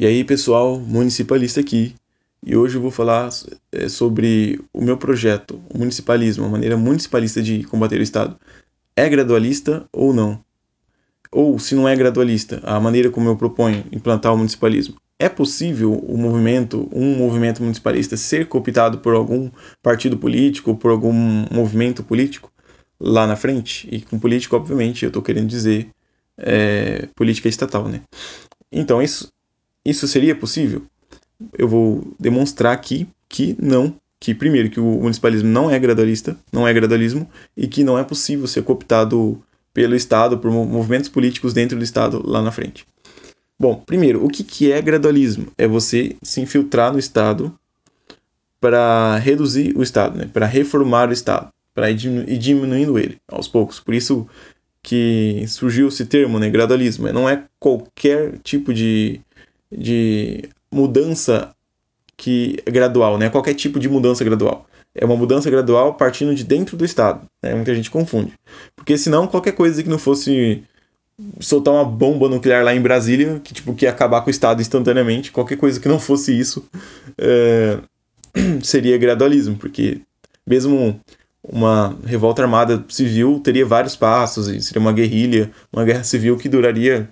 E aí, pessoal, municipalista aqui. E hoje eu vou falar é, sobre o meu projeto, o municipalismo, a maneira municipalista de combater o Estado. É gradualista ou não? Ou, se não é gradualista, a maneira como eu proponho implantar o municipalismo. É possível o movimento, um movimento municipalista, ser cooptado por algum partido político, por algum movimento político lá na frente? E com político, obviamente, eu estou querendo dizer é, política estatal, né? Então, isso isso seria possível? Eu vou demonstrar aqui que não, que primeiro que o municipalismo não é gradualista, não é gradualismo e que não é possível ser cooptado pelo Estado, por movimentos políticos dentro do Estado lá na frente. Bom, primeiro, o que, que é gradualismo? É você se infiltrar no Estado para reduzir o Estado, né? para reformar o Estado, para ir diminuindo ele aos poucos. Por isso que surgiu esse termo, né? gradualismo. Não é qualquer tipo de de mudança que é gradual, né? Qualquer tipo de mudança gradual. É uma mudança gradual partindo de dentro do Estado. Né? Muita gente confunde. Porque senão qualquer coisa que não fosse soltar uma bomba nuclear lá em Brasília, que tipo que ia acabar com o Estado instantaneamente, qualquer coisa que não fosse isso é, seria gradualismo, porque mesmo uma revolta armada civil teria vários passos e seria uma guerrilha, uma guerra civil que duraria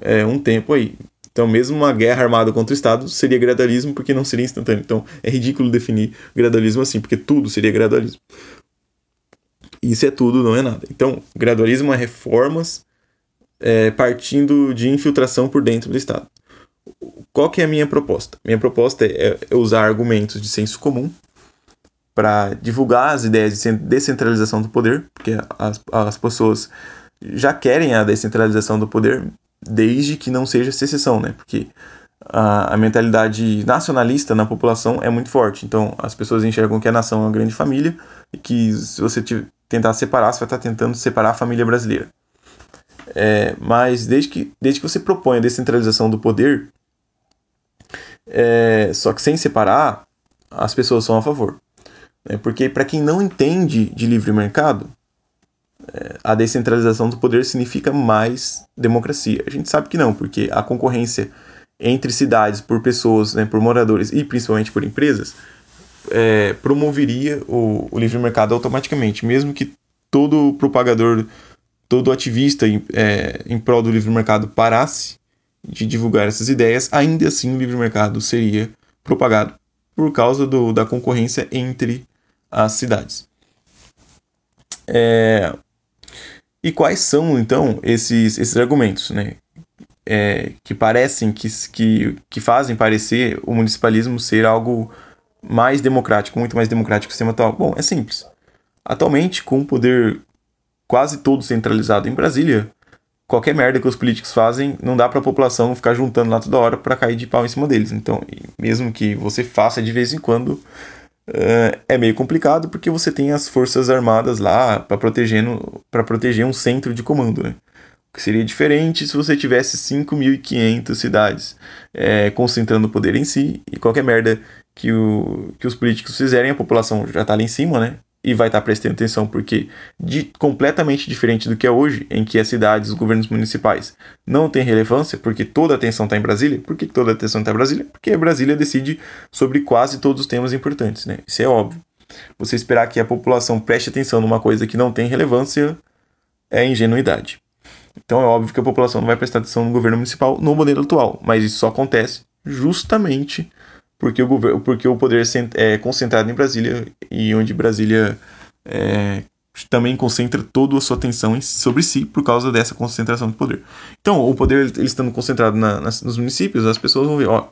é, um tempo aí. Então, mesmo uma guerra armada contra o Estado seria gradualismo porque não seria instantâneo. Então, é ridículo definir gradualismo assim, porque tudo seria gradualismo. Isso é tudo, não é nada. Então, gradualismo é reformas é, partindo de infiltração por dentro do Estado. Qual que é a minha proposta? Minha proposta é, é usar argumentos de senso comum para divulgar as ideias de descentralização do poder, porque as, as pessoas já querem a descentralização do poder, desde que não seja secessão, né? Porque a, a, mentalidade nacionalista na população é muito forte. Então, as pessoas enxergam que a nação é uma grande família e que se você tentar separar, você vai estar tentando separar a família brasileira. É, mas desde que, desde que você propõe a descentralização do poder, é, só que sem separar, as pessoas são a favor. Né? Porque para quem não entende de livre mercado, a descentralização do poder significa mais democracia. A gente sabe que não, porque a concorrência entre cidades por pessoas, né, por moradores e principalmente por empresas, é, promoveria o, o, livre mercado automaticamente, mesmo que todo propagador, todo ativista em, é, em prol do livre mercado parasse de divulgar essas ideias, ainda assim o livre mercado seria propagado por causa do, da concorrência entre as cidades. É, e quais são, então, esses, esses argumentos, né? É, que parecem, que, que, que fazem parecer o municipalismo ser algo mais democrático, muito mais democrático que o sistema atual? Bom, é simples. Atualmente, com o poder quase todo centralizado em Brasília, qualquer merda que os políticos fazem, não dá para a população ficar juntando lá toda hora para cair de pau em cima deles. Então, mesmo que você faça de vez em quando, é meio complicado porque você tem as forças armadas lá para proteger, para proteger um centro de comando, né? O que seria diferente se você tivesse 5.500 cidades é, concentrando o poder em si e qualquer merda que, o, que os políticos fizerem, a população já está lá em cima, né? E vai estar prestando atenção, porque de, completamente diferente do que é hoje, em que as cidades, os governos municipais não têm relevância, porque toda a atenção está em Brasília. Por que toda a atenção está em Brasília? Porque Brasília decide sobre quase todos os temas importantes, né? Isso é óbvio. Você esperar que a população preste atenção numa coisa que não tem relevância é ingenuidade. Então é óbvio que a população não vai prestar atenção no governo municipal no modelo atual, mas isso só acontece justamente porque o, governo, porque o poder é concentrado em Brasília e onde Brasília é, também concentra toda a sua atenção sobre si por causa dessa concentração de poder. Então, o poder ele estando concentrado na, nas, nos municípios, as pessoas vão ver, ó,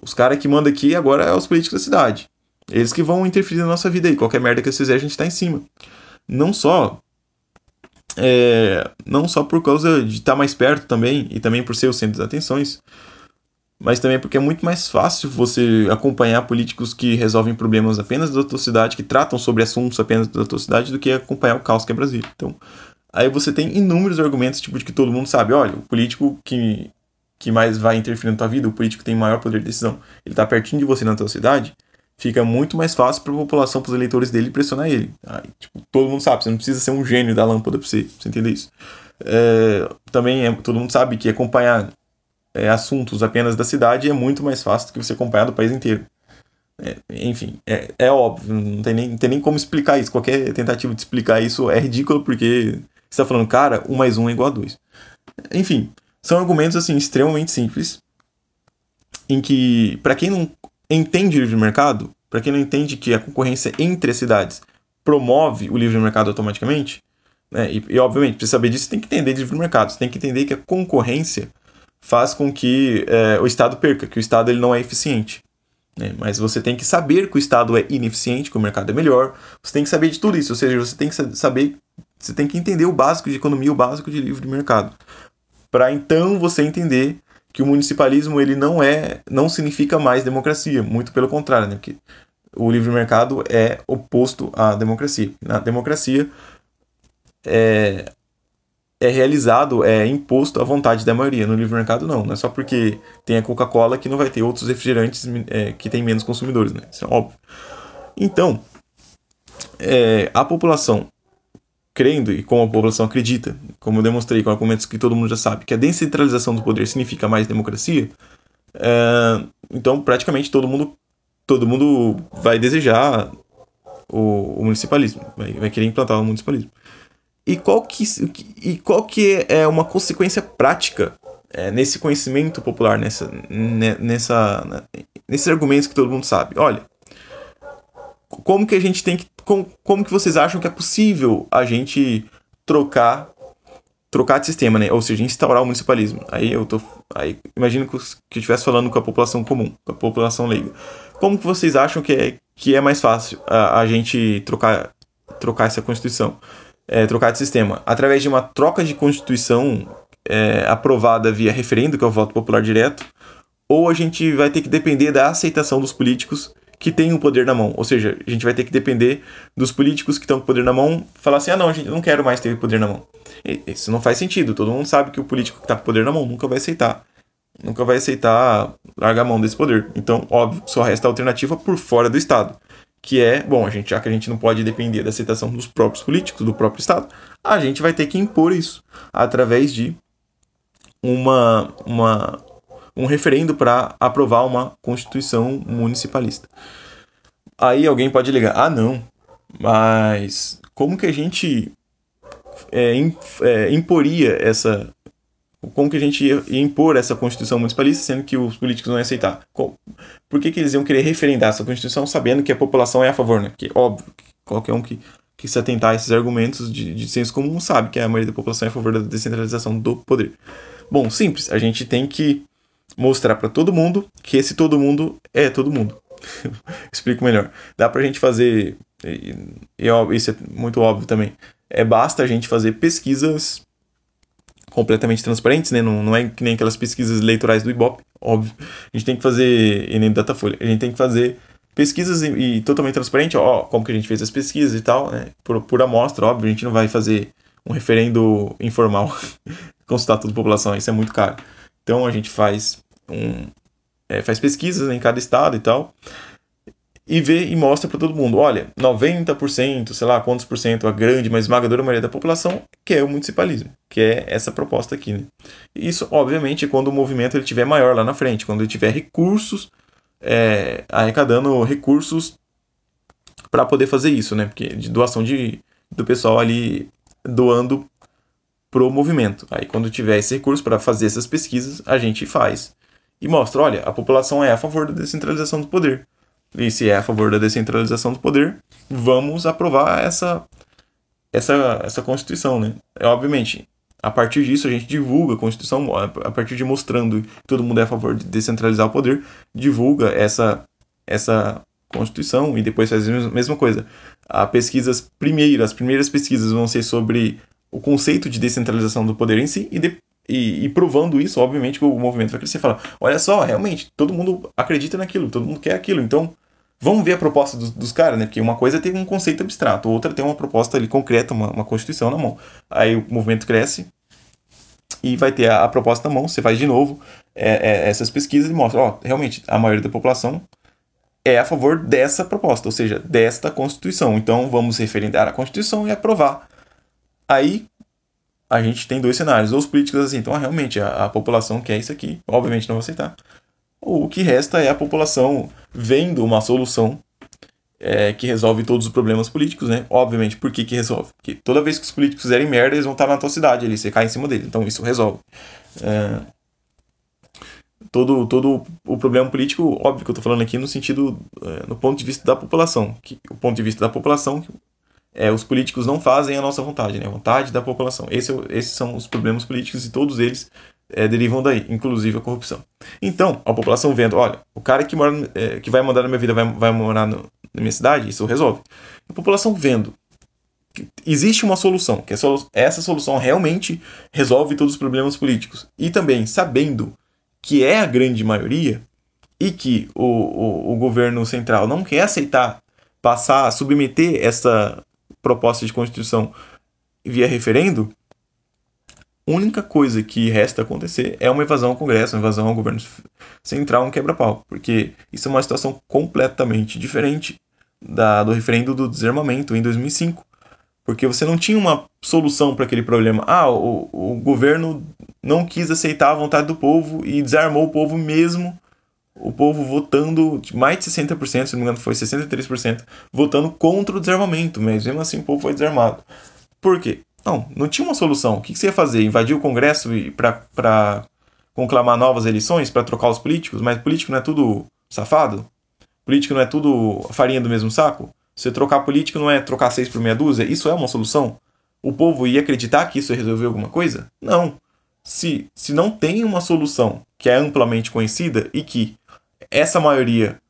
os caras que mandam aqui agora é os políticos da cidade. Eles que vão interferir na nossa vida aí. Qualquer merda que eles fizerem, a gente tá em cima. Não só. É, não só por causa de estar tá mais perto também, e também por ser o centro das atenções, mas também porque é muito mais fácil você acompanhar políticos que resolvem problemas apenas da tua cidade, que tratam sobre assuntos apenas da tua cidade, do que acompanhar o caos que é Brasília. Então, aí você tem inúmeros argumentos, tipo, de que todo mundo sabe, olha, o político que, que mais vai interferir na tua vida, o político que tem maior poder de decisão, ele tá pertinho de você na tua cidade, fica muito mais fácil para a população, para os eleitores dele pressionar ele. Aí, tipo, todo mundo sabe, você não precisa ser um gênio da lâmpada para você, pra você entender isso. É, também é, todo mundo sabe que acompanhar é, assuntos apenas da cidade é muito mais fácil do que você acompanhar do país inteiro. É, enfim, é, é óbvio, não tem, nem, tem nem como explicar isso. Qualquer tentativa de explicar isso é ridículo porque você está falando, cara, 1 mais 1 é igual a 2. Enfim, são argumentos assim extremamente simples em que, para quem não entende livre mercado, para quem não entende que a concorrência entre as cidades promove o livre mercado automaticamente, né, e, e obviamente, para saber disso, tem que entender de livre mercado, você tem que entender que a concorrência faz com que é, o Estado perca, que o Estado ele não é eficiente. Né? Mas você tem que saber que o Estado é ineficiente, que o mercado é melhor, você tem que saber de tudo isso, ou seja, você tem que saber, você tem que entender o básico de economia, o básico de livre mercado, para então você entender que o municipalismo ele não é, não significa mais democracia, muito pelo contrário, né? Porque o livre mercado é oposto à democracia. Na democracia é, é realizado, é imposto à vontade da maioria. No livre mercado, não. Não é só porque tem a Coca-Cola que não vai ter outros refrigerantes é, que tem menos consumidores, né? Isso é óbvio. Então, é, a população crendo e como a população acredita, como eu demonstrei com argumentos que todo mundo já sabe, que a descentralização do poder significa mais democracia, é, então praticamente todo mundo todo mundo vai desejar o, o municipalismo, vai, vai, querer implantar o municipalismo. E qual que, e qual que é uma consequência prática é, nesse conhecimento popular, nessa, nessa, nesses argumentos que todo mundo sabe? Olha, como que a gente tem que como, como que vocês acham que é possível a gente trocar trocar de sistema, né? Ou seja, instaurar o municipalismo. Aí eu tô aí imagino que, eu estivesse falando com a população comum, com a população leiga. Como que vocês acham que é que é mais fácil a, a gente trocar trocar essa constituição? É, trocar de sistema através de uma troca de constituição é, aprovada via referendo, que é o voto popular direto, ou a gente vai ter que depender da aceitação dos políticos que tem o poder na mão. Ou seja, a gente vai ter que depender dos políticos que estão com o poder na mão falar assim: ah, não, a gente não quero mais ter o poder na mão. Isso não faz sentido. Todo mundo sabe que o político que está com o poder na mão nunca vai aceitar. Nunca vai aceitar largar a mão desse poder. Então, óbvio, só resta a alternativa por fora do Estado. Que é, bom, a gente, já que a gente não pode depender da aceitação dos próprios políticos, do próprio Estado, a gente vai ter que impor isso através de uma, uma, um referendo para aprovar uma constituição municipalista. Aí alguém pode ligar, ah não, mas como que a gente é, é, imporia essa. Como que a gente ia, impor essa Constituição municipalista, sendo que os políticos não iam aceitar? Por que, que eles iam querer referendar essa Constituição sabendo que a população é a favor, né? Porque, óbvio, qualquer um que, que se atentar a esses argumentos de, de senso comum sabe que a maioria da população é a favor da descentralização do poder. Bom, simples, a gente tem que mostrar para todo mundo que esse todo mundo é todo mundo. Explico melhor. Dá pra gente fazer, e, e, isso é muito óbvio também, é basta a gente fazer pesquisas completamente transparentes, né? Não, não é que nem aquelas pesquisas eleitorais do Ibope, óbvio. A gente tem que fazer, e nem Datafolha, a gente tem que fazer pesquisas e, e, totalmente transparente, ó, como que a gente fez as pesquisas e tal, né? Por, por amostra, óbvio, a gente não vai fazer um referendo informal, consultar toda a população, isso é muito caro. Então a gente faz um, é, faz pesquisas em cada estado e tal, e vê e mostra para todo mundo, olha, 90%, sei lá quantos por cento, a grande, mas esmagadora maioria da população quer o municipalismo, que é essa proposta aqui. Né? Isso, obviamente, quando o movimento ele tiver maior lá na frente, quando ele tiver recursos, é, arrecadando recursos para poder fazer isso, né? Porque de doação de, do pessoal ali doando pro movimento. Aí quando tiver esse recurso para fazer essas pesquisas, a gente faz e mostra, olha, a população é a favor da descentralização do poder. E se é a favor da descentralização do poder, vamos aprovar essa essa essa constituição, né? É obviamente, a partir disso a gente divulga a constituição, a partir de mostrando que todo mundo é a favor de descentralizar o poder, divulga essa essa constituição e depois faz a mesma coisa. A pesquisas primeiras, as primeiras pesquisas vão ser sobre o conceito de descentralização do poder em si e, de, e, e, provando isso, obviamente, que o movimento vai crescer falar: olha só, realmente, todo mundo acredita naquilo, todo mundo quer aquilo, então vamos ver a proposta dos, dos caras, né? Porque uma coisa é ter um conceito abstrato, outra tem uma proposta ali concreta, uma, uma constituição na mão. Aí o movimento cresce e vai ter a, a proposta na mão, você faz de novo é, é, essas pesquisas e mostra: ó, realmente, a maioria da população é a favor dessa proposta, ou seja, desta Constituição. Então vamos referendar a Constituição e aprovar Aí, a gente tem dois cenários. Ou os políticos assim, então realmente a, a população quer isso aqui, obviamente não vai aceitar. Ou o que resta é a população vendo uma solução é, que resolve todos os problemas políticos, né? Obviamente, por que, que resolve? Porque toda vez que os políticos fizerem merda, eles vão estar na tua cidade ali, você cai em cima deles. Então isso resolve. É... Todo, todo o problema político, óbvio que eu estou falando aqui no sentido, é, no ponto de vista da população. Que, o ponto de vista da população, é, os políticos não fazem a nossa vontade, né? A vontade da população. Esse, é esses são os problemas políticos e todos eles é, derivam daí, inclusive a corrupção. Então, a população vendo, olha, o cara que, mora, é, que vai mandar na minha vida vai, vai morar no, na minha cidade, isso resolve. A população vendo que existe uma solução, que essa solução realmente resolve todos os problemas políticos. E também sabendo que é a grande maioria e que o, o, o governo central não quer aceitar passar, submeter essa proposta de constituição via referendo, única coisa que resta acontecer é uma evasão ao Congresso, uma evasão ao governo central, um quebra-pau, porque isso é uma situação completamente diferente da, do referendo do desarmamento em 2005, porque você não tinha uma solução para aquele problema. Ah, o, o governo não quis aceitar a vontade do povo e desarmou o povo mesmo, o povo votando mais de 60%, se não me engano foi 63%, votando contra o desarmamento, mas mesmo assim o povo foi desarmado. Por quê? Não, não tinha uma solução. O que, você ia fazer? Invadir o Congresso para conclamar novas eleições, para trocar os políticos? Mas político não é tudo safado? Político não é tudo farinha do mesmo saco? Você trocar político não é trocar seis por meia dúzia? Isso é uma solução? O povo ia acreditar que isso ia resolver alguma coisa? Não. Se, se não tem uma solução que é amplamente conhecida e que essa maioria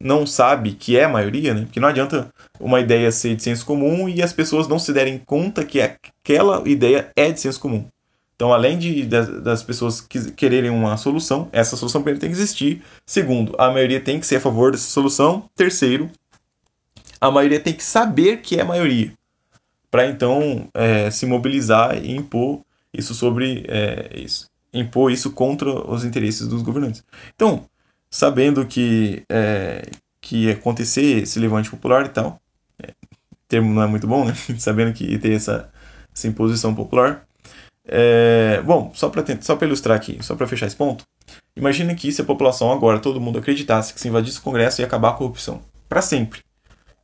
não sabe que é a maioria, né? Porque não adianta uma ideia ser de senso comum e as pessoas não se derem conta que aquela ideia é de senso comum. Então, além de, das, das pessoas que, quererem uma solução, essa solução primeiro tem que existir. Segundo, a maioria tem que ser a favor dessa solução. Terceiro, a maioria tem que saber que é a maioria, para então é, se mobilizar e impor isso sobre é, isso, impor isso contra os interesses dos governantes. Então, sabendo que, é, que ia acontecer esse levante popular e tal, é, termo não é muito bom, né? sabendo que ter essa, essa imposição popular. É, bom, só para só ilustrar aqui, só para fechar esse ponto, imagine que se a população agora, todo mundo acreditasse que se invadisse o Congresso ia acabar a corrupção, para sempre.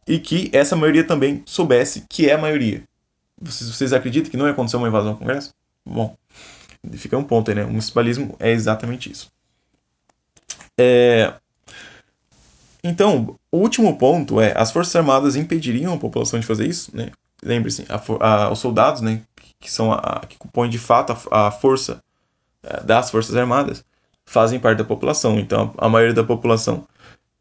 E que essa maioria também soubesse que é a maioria. Vocês, vocês acreditam que não ia acontecer uma invasão ao Congresso? Bom, fica um ponto aí, né? O municipalismo é exatamente isso. É... Então, o último ponto é: as Forças Armadas impediriam a população de fazer isso, né? Lembre-se, os soldados, né, que são a, que compõem de fato a, a força é, das Forças Armadas, fazem parte da população. Então, a, a maioria da população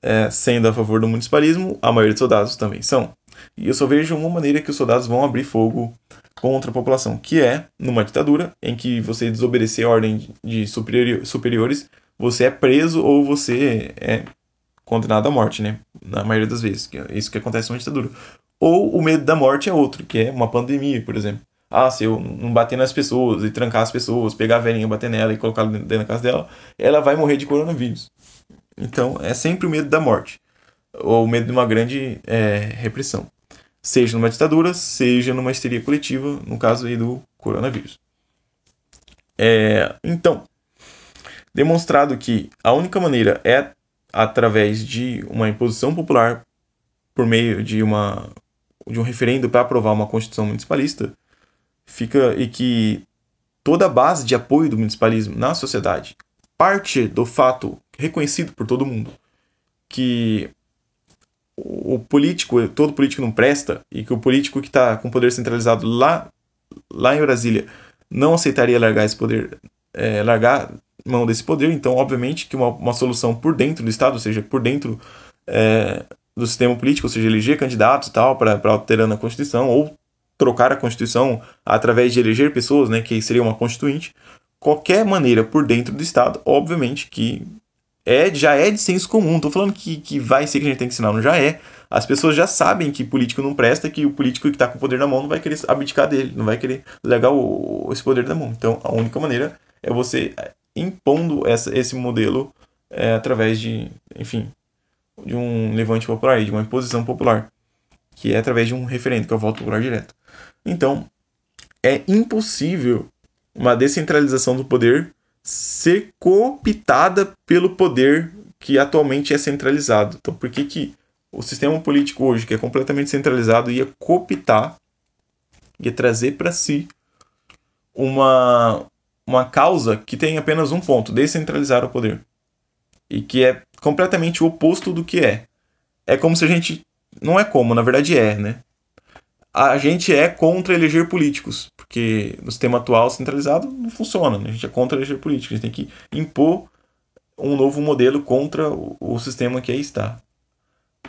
é, sendo a favor do municipalismo, a maioria dos soldados também são. E eu só vejo uma maneira que os soldados vão abrir fogo contra a população, que é numa ditadura em que você desobedecer a ordem de superiores você é preso ou você é condenado à morte, né? Na maioria das vezes. Que é isso que acontece numa ditadura. Ou o medo da morte é outro, que é uma pandemia, por exemplo. Ah, se eu não bater nas pessoas e trancar as pessoas, pegar a velhinha, bater nela e colocar dentro da casa dela, ela vai morrer de coronavírus. Então, é sempre o medo da morte. Ou o medo de uma grande é, repressão. Seja numa ditadura, seja numa histeria coletiva, no caso aí do coronavírus. É, então, demonstrado que a única maneira é através de uma imposição popular por meio de uma de um referendo para aprovar uma constituição municipalista, fica e que toda a base de apoio do municipalismo na sociedade parte do fato reconhecido por todo mundo que o político, todo político não presta e que o político que está com poder centralizado lá, lá em Brasília não aceitaria largar esse poder, é, largar mão desse poder, então, obviamente, que uma, uma solução por dentro do Estado, ou seja, por dentro é, do sistema político, ou seja, eleger candidatos e tal, para alterando a Constituição, ou trocar a Constituição através de eleger pessoas, né, que seria uma constituinte, qualquer maneira por dentro do Estado, obviamente que é, já é de senso comum. Tô falando que, que vai ser que a gente tem que ensinar, não já é. As pessoas já sabem que político não presta, que o político que está com o poder na mão não vai querer abdicar dele, não vai querer legar o, esse poder da mão. Então, a única maneira é você impondo essa, esse modelo é, através de, enfim, de um levante popular, de uma imposição popular, que é através de um referendo, que é o voto popular direto. Então, é impossível uma descentralização do poder ser cooptada pelo poder que atualmente é centralizado. Então, por que, que o sistema político hoje, que é completamente centralizado, ia cooptar, ia trazer para si uma, uma causa que tem apenas um ponto: descentralizar o poder. E que é completamente o oposto do que é. É como se a gente. Não é como, na verdade é, né? A gente é contra eleger políticos, porque no sistema atual centralizado não funciona, né? A gente é contra eleger políticos, a gente tem que impor um novo modelo contra o, sistema que aí está.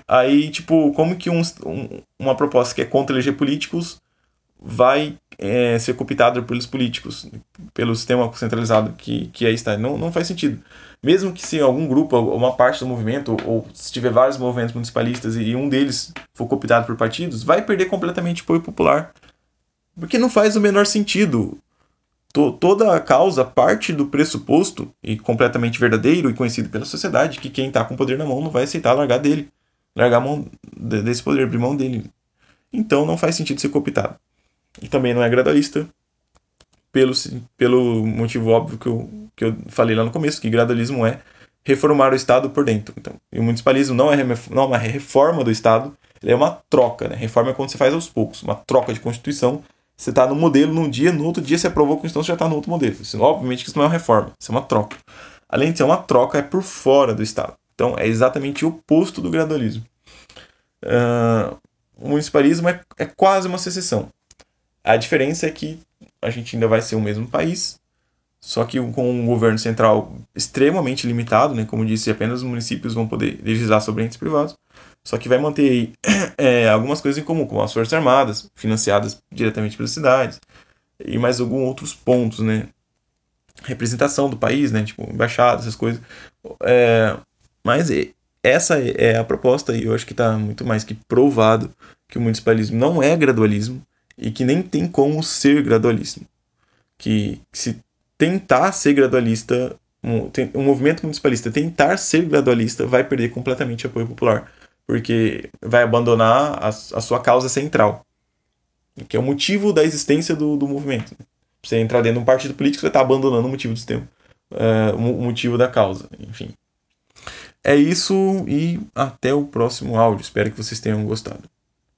Aí, tipo, como que um, um, uma proposta que é contra eleger políticos vai é, ser cooptada pelos políticos, pelo sistema centralizado que, que aí está. Não, não faz sentido. Mesmo que se algum grupo, uma parte do movimento, ou se tiver vários movimentos municipalistas e um deles for cooptado por partidos, vai perder completamente o apoio popular. Porque não faz o menor sentido. toda a causa parte do pressuposto, e completamente verdadeiro e conhecido pela sociedade, que quem está com o poder na mão não vai aceitar largar dele. Largar a mão desse poder, abrir mão dele. Então não faz sentido ser cooptado e também não é gradualista, pelo, pelo motivo óbvio que eu, que eu falei lá no começo, que gradualismo é reformar o Estado por dentro. Então, o municipalismo não é, não é uma reforma do Estado, é uma troca. Né? Reforma é quando você faz aos poucos, uma troca de Constituição. Você está no modelo num dia, no outro dia você aprovou a Constituição, você já está no outro modelo. Isso, obviamente que isso não é uma reforma, isso é uma troca. Além de ser uma troca, é por fora do Estado. Então, é exatamente o oposto do gradualismo. Uh, o municipalismo é, é quase uma secessão. A diferença é que a gente ainda vai ser o mesmo país, só que com um governo central extremamente limitado, né? Como disse, apenas os municípios vão poder legislar sobre entes privados. Só que vai manter é, algumas coisas em comum, como as Forças Armadas, financiadas diretamente pelas cidades, e mais alguns outros pontos, né? Representação do país, né? Tipo, embaixada, essas coisas. É, mas essa é a proposta, e eu acho que está muito mais que provado que o municipalismo não é gradualismo, e que nem tem como ser gradualismo. Que, se tentar ser gradualista, um, um movimento municipalista tentar ser gradualista vai perder completamente apoio popular, porque vai abandonar a, a sua causa central, que é o motivo da existência do, do movimento. Você entrar dentro de um partido político, você está abandonando o motivo do sistema, uh, o motivo da causa, enfim. É isso e até o próximo áudio. Espero que vocês tenham gostado.